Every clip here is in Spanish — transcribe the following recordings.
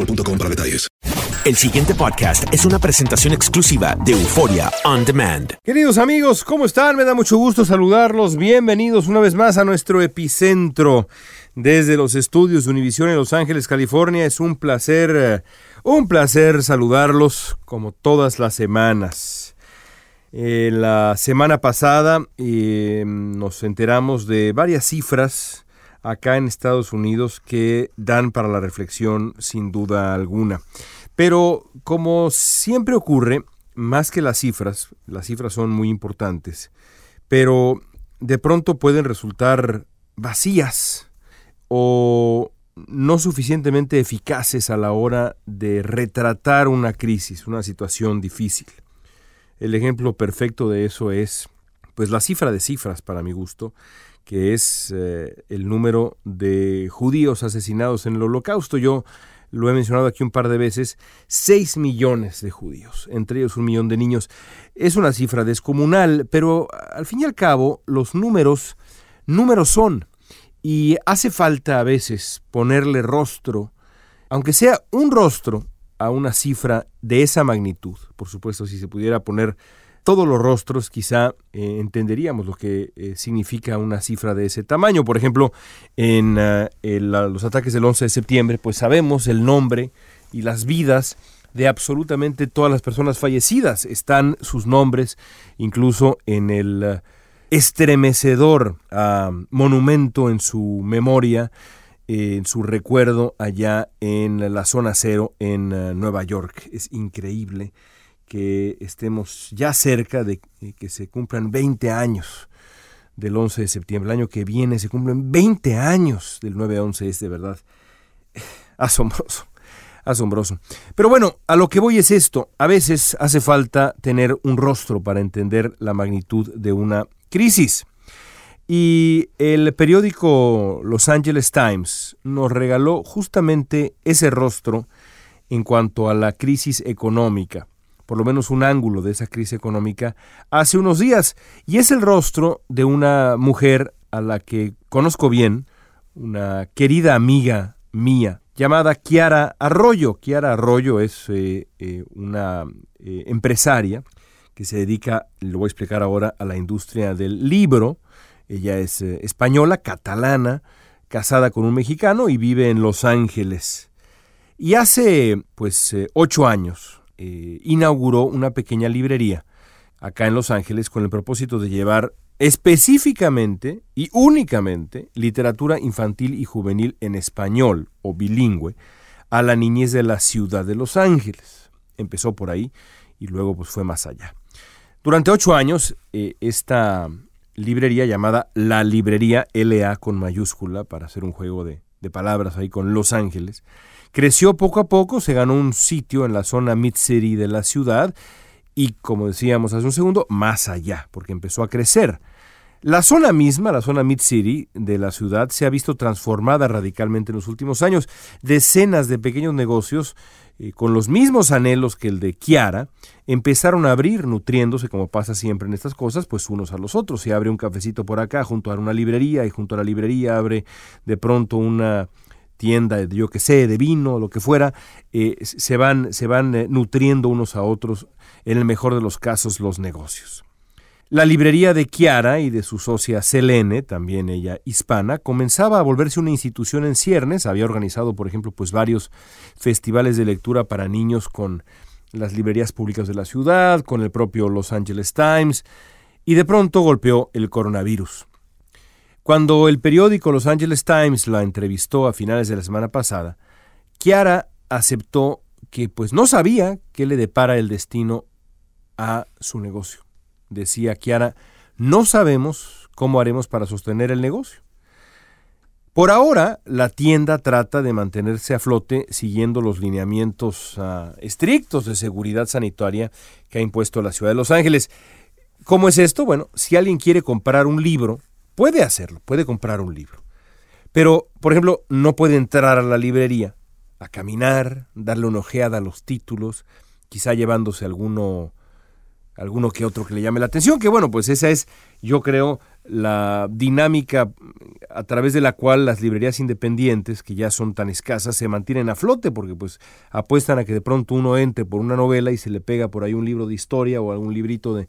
boostmobile.com para detalles. El siguiente podcast es una presentación exclusiva de Euforia On Demand. Queridos amigos, ¿cómo están? Me da mucho gusto saludarlos. Bienvenidos una vez más a nuestro epicentro desde los estudios de Univisión en Los Ángeles, California. Es un placer, eh, un placer saludarlos como todas las semanas. Eh, la semana pasada eh, nos enteramos de varias cifras acá en Estados Unidos que dan para la reflexión sin duda alguna. Pero como siempre ocurre, más que las cifras, las cifras son muy importantes, pero de pronto pueden resultar vacías o no suficientemente eficaces a la hora de retratar una crisis, una situación difícil. El ejemplo perfecto de eso es pues la cifra de cifras para mi gusto, que es eh, el número de judíos asesinados en el holocausto. Yo lo he mencionado aquí un par de veces, 6 millones de judíos, entre ellos un millón de niños. Es una cifra descomunal, pero al fin y al cabo los números, números son, y hace falta a veces ponerle rostro, aunque sea un rostro, a una cifra de esa magnitud. Por supuesto, si se pudiera poner todos los rostros, quizá eh, entenderíamos lo que eh, significa una cifra de ese tamaño. Por ejemplo, en el, los ataques del 11 de septiembre, pues sabemos el nombre y las vidas de absolutamente todas las personas fallecidas. Están sus nombres incluso en el uh, estremecedor uh, monumento en su memoria, eh, en su recuerdo allá en la zona cero en Nueva York. Es increíble que estemos ya cerca de que se cumplan 20 años del 11 de septiembre. El año que viene se cumplen 20 años del 9-11. Es de verdad asombroso, asombroso. Pero bueno, a lo que voy es esto. A veces hace falta tener un rostro para entender la magnitud de una crisis. Y el periódico Los Angeles Times nos regaló justamente ese rostro en cuanto a la crisis económica por lo menos un ángulo de esa crisis económica, hace unos días. Y es el rostro de una mujer a la que conozco bien, una querida amiga mía, llamada Kiara Arroyo. Kiara Arroyo es eh, eh, una eh, empresaria que se dedica, lo voy a explicar ahora, a la industria del libro. Ella es española, catalana, casada con un mexicano y vive en Los Ángeles. Y hace, pues, ocho años, eh, inauguró una pequeña librería acá en Los Ángeles con el propósito de llevar específicamente y únicamente literatura infantil y juvenil en español o bilingüe a la niñez de la ciudad de Los Ángeles. Empezó por ahí y luego pues fue más allá. Durante ocho años, eh, esta librería llamada La Librería LA con mayúscula, para hacer un juego de, de palabras ahí con Los Ángeles, creció poco a poco, se ganó un sitio en la zona Mid-City de la ciudad y, como decíamos hace un segundo, más allá, porque empezó a crecer. La zona misma, la zona Mid-City de la ciudad, se ha visto transformada radicalmente en los últimos años. Decenas de pequeños negocios eh, con los mismos anhelos que el de Kiara, empezaron a abrir, nutriéndose, como pasa siempre en estas cosas, pues unos a los otros. Se abre un cafecito por acá, junto a una librería, y junto a la librería abre de pronto una tienda, yo que sé, de vino, lo que fuera, eh, se van, se van eh, nutriendo unos a otros, en el mejor de los casos, los negocios. La librería de Chiara y de su socia Selene, también ella hispana, comenzaba a volverse una institución en ciernes. Había organizado, por ejemplo, pues varios festivales de lectura para niños con las librerías públicas de la ciudad, con el propio Los Angeles Times, y de pronto golpeó el coronavirus. Cuando el periódico Los Angeles Times la entrevistó a finales de la semana pasada, Chiara aceptó que pues no sabía qué le depara el destino a su negocio decía Kiara, no sabemos cómo haremos para sostener el negocio. Por ahora, la tienda trata de mantenerse a flote siguiendo los lineamientos ah, estrictos de seguridad sanitaria que ha impuesto la ciudad de Los Ángeles. ¿Cómo es esto? Bueno, si alguien quiere comprar un libro, puede hacerlo, puede comprar un libro. Pero, por ejemplo, no puede entrar a la librería a caminar, darle una ojeada a los títulos, quizá llevándose alguno alguno que otro que le llame la atención, que bueno, pues esa es, yo creo, la dinámica a través de la cual las librerías independientes, que ya son tan escasas, se mantienen a flote, porque pues apuestan a que de pronto uno entre por una novela y se le pega por ahí un libro de historia o algún librito de,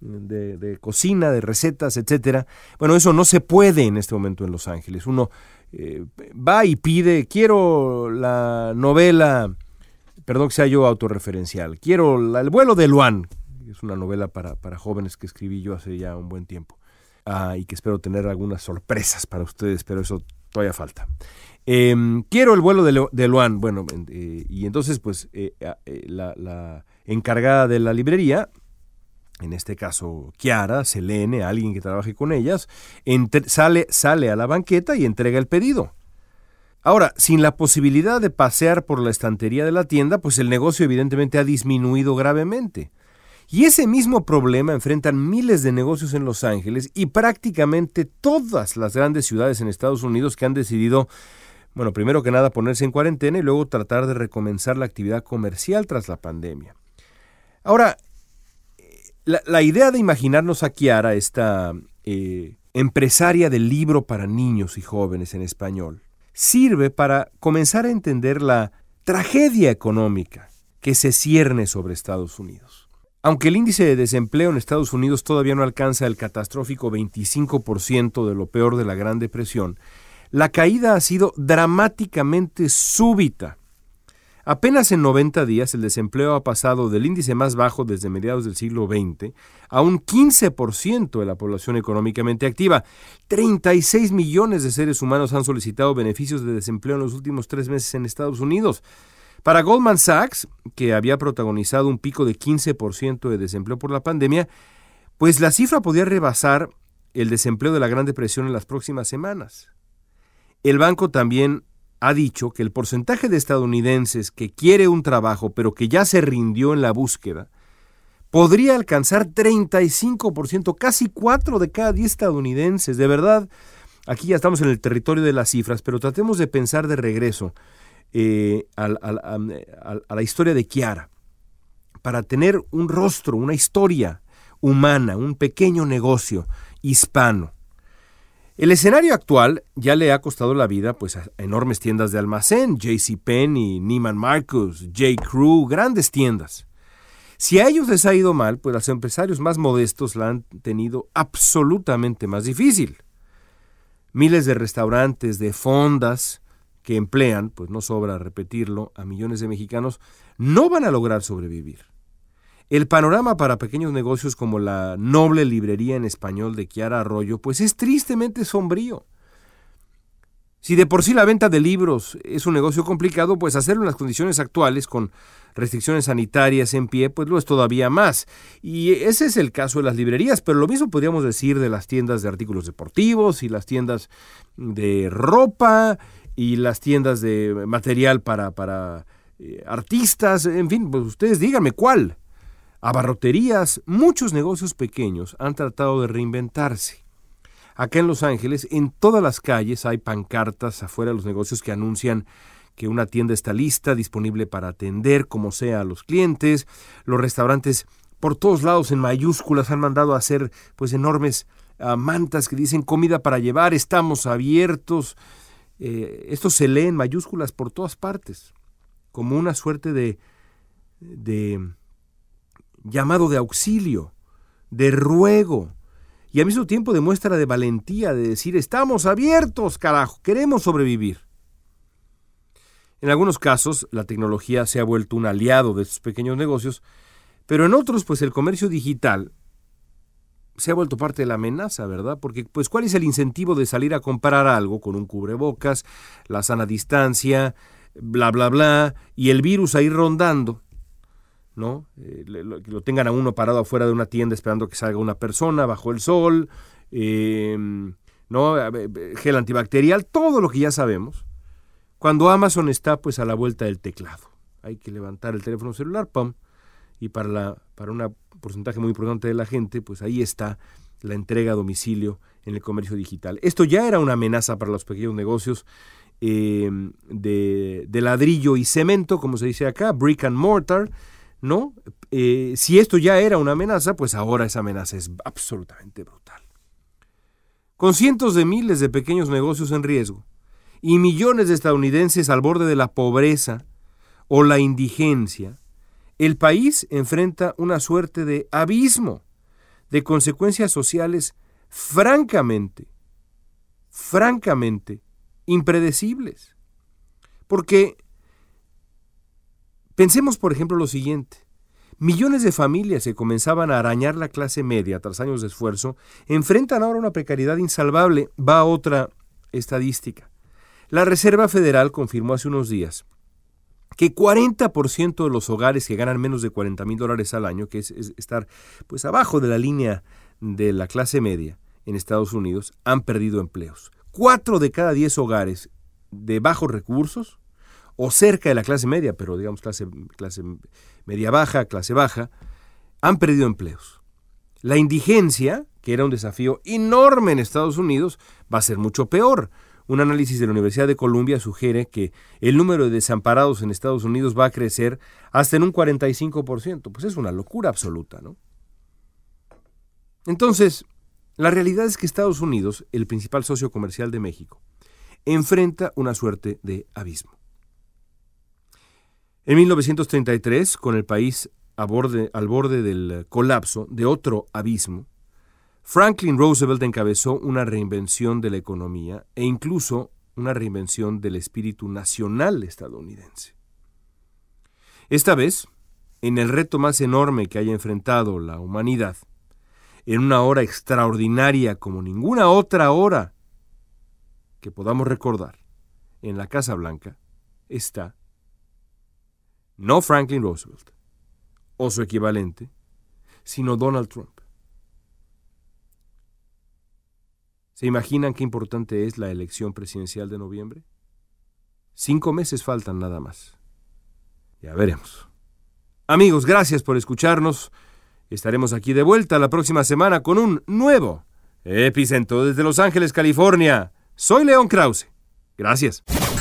de, cocina, de recetas, etcétera. Bueno, eso no se puede en este momento en Los Ángeles. Uno eh, va y pide, quiero la novela, perdón que sea yo autorreferencial, quiero el vuelo de Luan, es una novela para, jóvenes que escribí yo hace ya un buen tiempo. Ah, y que espero tener algunas sorpresas para ustedes, pero eso todavía falta. Em, quiero el vuelo de, de Luan. Bueno, eh, y entonces, pues, eh, la, encargada de la librería, en este caso Kiara, Selene, alguien que trabaje con ellas, sale, sale a la banqueta y entrega el pedido. Ahora, sin la posibilidad de pasear por la estantería de la tienda, pues el negocio evidentemente ha disminuido gravemente. Y ese mismo problema enfrentan miles de negocios en Los Ángeles y prácticamente todas las grandes ciudades en Estados Unidos que han decidido, bueno, primero que nada ponerse en cuarentena y luego tratar de recomenzar la actividad comercial tras la pandemia. Ahora, la, idea de imaginarnos a Kiara, esta eh, empresaria del libro para niños y jóvenes en español, sirve para comenzar a entender la tragedia económica que se cierne sobre Estados Unidos. Aunque el índice de desempleo en Estados Unidos todavía no alcanza el catastrófico 25% de lo peor de la Gran Depresión, la caída ha sido dramáticamente súbita. Apenas en 90 días el desempleo ha pasado del índice más bajo desde mediados del siglo XX a un 15% de la población económicamente activa. 36 millones de seres humanos han solicitado beneficios de desempleo en los últimos tres meses en Estados Unidos. Para Goldman Sachs, que había protagonizado un pico de 15% de desempleo por la pandemia, pues la cifra podía rebasar el desempleo de la Gran Depresión en las próximas semanas. El banco también ha dicho que el porcentaje de estadounidenses que quiere un trabajo pero que ya se rindió en la búsqueda podría alcanzar 35%, casi 4 de cada 10 estadounidenses. De verdad, aquí ya estamos en el territorio de las cifras, pero tratemos de pensar de regreso. Eh, a, la historia de Kiara, para tener un rostro, una historia humana, un pequeño negocio hispano. El escenario actual ya le ha costado la vida pues, a enormes tiendas de almacén, JCPenney, Neiman Marcus, J. Crew, grandes tiendas. Si a ellos les ha ido mal, pues los empresarios más modestos la han tenido absolutamente más difícil. Miles de restaurantes, de fondas, que emplean, pues no sobra repetirlo, a millones de mexicanos, no van a lograr sobrevivir. El panorama para pequeños negocios como la noble librería en español de Kiara Arroyo, pues es tristemente sombrío. Si de por sí la venta de libros es un negocio complicado, pues hacerlo en las condiciones actuales, con restricciones sanitarias en pie, pues lo es todavía más. Y ese es el caso de las librerías, pero lo mismo podríamos decir de las tiendas de artículos deportivos y las tiendas de ropa y las tiendas de material para, para eh, artistas, en fin, pues ustedes díganme cuál. Abarroterías, muchos negocios pequeños han tratado de reinventarse. Acá en Los Ángeles, en todas las calles hay pancartas afuera de los negocios que anuncian que una tienda está lista, disponible para atender como sea a los clientes. Los restaurantes por todos lados en mayúsculas han mandado a hacer pues enormes ah, mantas que dicen comida para llevar, estamos abiertos. Eh, esto se lee en mayúsculas por todas partes, como una suerte de, de llamado de auxilio, de ruego, y al mismo tiempo demuestra de valentía de decir, estamos abiertos, carajo, queremos sobrevivir. En algunos casos, la tecnología se ha vuelto un aliado de estos pequeños negocios, pero en otros, pues el comercio digital se ha vuelto parte de la amenaza, ¿verdad? Porque, pues, ¿cuál es el incentivo de salir a comprar algo con un cubrebocas, la sana distancia, bla, bla, bla, y el virus ahí rondando? ¿No? Eh, lo, que lo tengan a uno parado afuera de una tienda esperando que salga una persona bajo el sol, em, ¿no? Gel antibacterial, todo lo que ya sabemos. Cuando Amazon está pues a la vuelta del teclado. Hay que levantar el teléfono celular, pam, y para, la, para un porcentaje muy importante de la gente, pues ahí está la entrega a domicilio en el comercio digital. Esto ya era una amenaza para los pequeños negocios em, de, de, ladrillo y cemento, como se dice acá, brick and mortar, ¿no? Eh, si esto ya era una amenaza, pues ahora esa amenaza es absolutamente brutal. Con cientos de miles de pequeños negocios en riesgo y millones de estadounidenses al borde de la pobreza o la indigencia, el país enfrenta una suerte de abismo de consecuencias sociales francamente, francamente impredecibles. Porque Pensemos, por ejemplo, lo siguiente. Millones de familias que comenzaban a arañar la clase media tras años de esfuerzo enfrentan ahora una precariedad insalvable. Va otra estadística. La Reserva Federal confirmó hace unos días que 40% de los hogares que ganan menos de 40 mil dólares al año, que es, estar pues abajo de la línea de la clase media en Estados Unidos, han perdido empleos. Cuatro de cada diez hogares de bajos recursos o cerca de la clase media, pero digamos clase, clase media baja, clase baja, han perdido empleos. La indigencia, que era un desafío enorme en Estados Unidos, va a ser mucho peor. Un análisis de la Universidad de Columbia sugiere que el número de desamparados en Estados Unidos va a crecer hasta en un 45%. Pues es una locura absoluta, ¿no? Entonces, la realidad es que Estados Unidos, el principal socio comercial de México, enfrenta una suerte de abismo. En 1933, con el país al borde del colapso de otro abismo, Franklin Roosevelt encabezó una reinvención de la economía e incluso una reinvención del espíritu nacional estadounidense. Esta vez, en el reto más enorme que haya enfrentado la humanidad, en una hora extraordinaria como ninguna otra hora que podamos recordar, en la Casa Blanca, está no Franklin Roosevelt o su equivalente, sino Donald Trump. ¿Se imaginan qué importante es la elección presidencial de noviembre? Cinco meses faltan nada más. Ya veremos. Amigos, gracias por escucharnos. Estaremos aquí de vuelta la próxima semana con un nuevo epicentro desde Los Ángeles, California. Soy León Krause. Gracias.